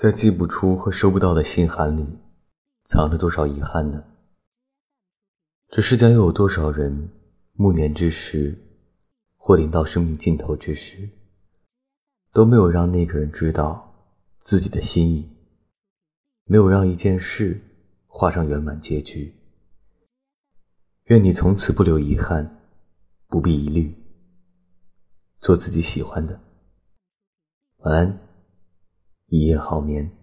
在寄不出和收不到的信函里，藏着多少遗憾呢？这世间又有多少人，暮年之时，或临到生命尽头之时，都没有让那个人知道自己的心意，没有让一件事画上圆满结局。愿你从此不留遗憾，不必疑虑，做自己喜欢的。晚安。一夜好眠。